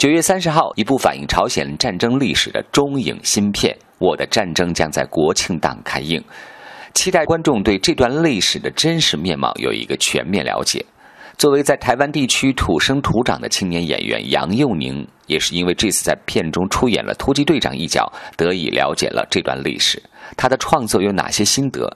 九月三十号，一部反映朝鲜战争历史的中影新片《我的战争》将在国庆档开映，期待观众对这段历史的真实面貌有一个全面了解。作为在台湾地区土生土长的青年演员杨佑宁，也是因为这次在片中出演了突击队长一角，得以了解了这段历史。他的创作有哪些心得？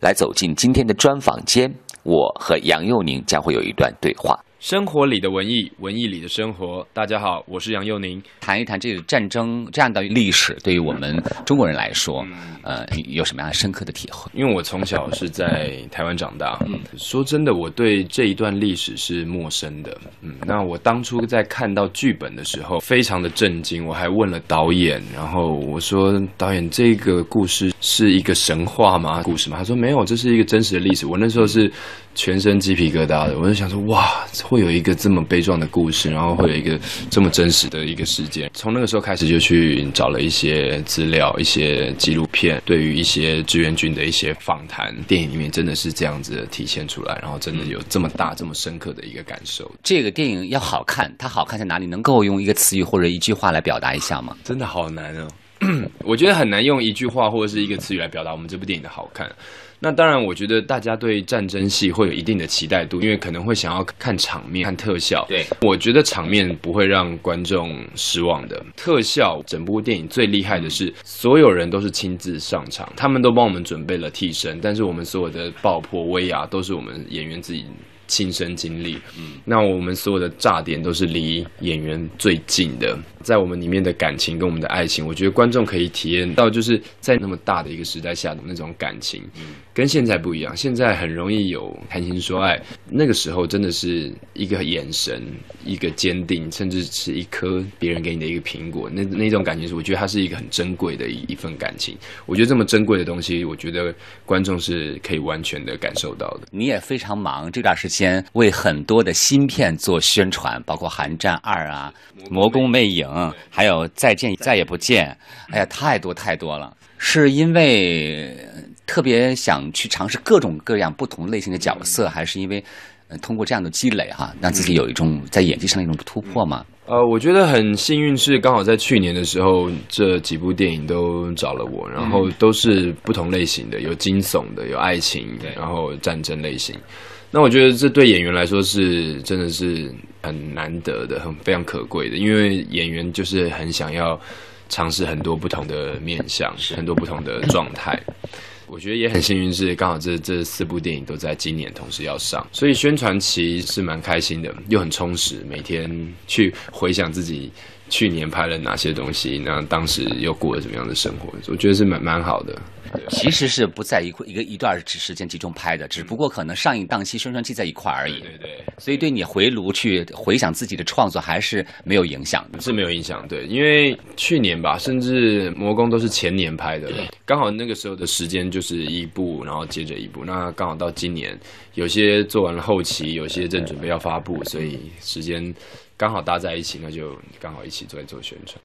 来走进今天的专访间，我和杨佑宁将会有一段对话。生活里的文艺，文艺里的生活。大家好，我是杨佑宁。谈一谈这个战争这样的历史，对于我们中国人来说，呃，有什么样深刻的体会？因为我从小是在台湾长大，嗯，说真的，我对这一段历史是陌生的。嗯，那我当初在看到剧本的时候，非常的震惊。我还问了导演，然后我说：“导演，这个故事是一个神话吗？故事吗？”他说：“没有，这是一个真实的历史。”我那时候是全身鸡皮疙瘩的，我就想说：“哇！”会有一个这么悲壮的故事，然后会有一个这么真实的一个事件。从那个时候开始，就去找了一些资料、一些纪录片，对于一些志愿军的一些访谈。电影里面真的是这样子体现出来，然后真的有这么大、这么深刻的一个感受。这个电影要好看，它好看在哪里？能够用一个词语或者一句话来表达一下吗？真的好难哦，我觉得很难用一句话或者是一个词语来表达我们这部电影的好看。那当然，我觉得大家对战争戏会有一定的期待度，因为可能会想要看场面、看特效。对，我觉得场面不会让观众失望的。特效，整部电影最厉害的是，所有人都是亲自上场，他们都帮我们准备了替身，但是我们所有的爆破、威亚都是我们演员自己。亲身经历，嗯，那我们所有的炸点都是离演员最近的，在我们里面的感情跟我们的爱情，我觉得观众可以体验到，就是在那么大的一个时代下的那种感情，嗯，跟现在不一样。现在很容易有谈情说爱，那个时候真的是一个眼神，一个坚定，甚至是一颗别人给你的一个苹果，那那种感情是，我觉得它是一个很珍贵的一一份感情。我觉得这么珍贵的东西，我觉得观众是可以完全的感受到的。你也非常忙这段时间。先为很多的新片做宣传，包括《寒战二》啊，《魔宫魅影》，还有《再见再也不见》。哎呀，太多太多了！是因为特别想去尝试各种各样不同类型的角色，还是因为通过这样的积累哈，让自己有一种在演技上的一种突破吗？呃，我觉得很幸运是刚好在去年的时候，这几部电影都找了我，然后都是不同类型的，有惊悚的，有爱情，然后战争类型。那我觉得这对演员来说是真的是很难得的，很非常可贵的，因为演员就是很想要尝试很多不同的面相，很多不同的状态。我觉得也很幸运是刚好这这四部电影都在今年同时要上，所以宣传期是蛮开心的，又很充实，每天去回想自己。去年拍了哪些东西？那当时又过了什么样的生活？我觉得是蛮蛮好的。其实是不在一块一个一段时间集中拍的，只不过可能上映档期、宣传期在一块而已。对对。所以对你回炉去回想自己的创作，还是没有影响的。是没有影响，对，因为去年吧，甚至魔宫都是前年拍的，刚好那个时候的时间就是一部，然后接着一部。那刚好到今年，有些做完了后期，有些正准备要发布，所以时间。刚好搭在一起，那就刚好一起做一做宣传。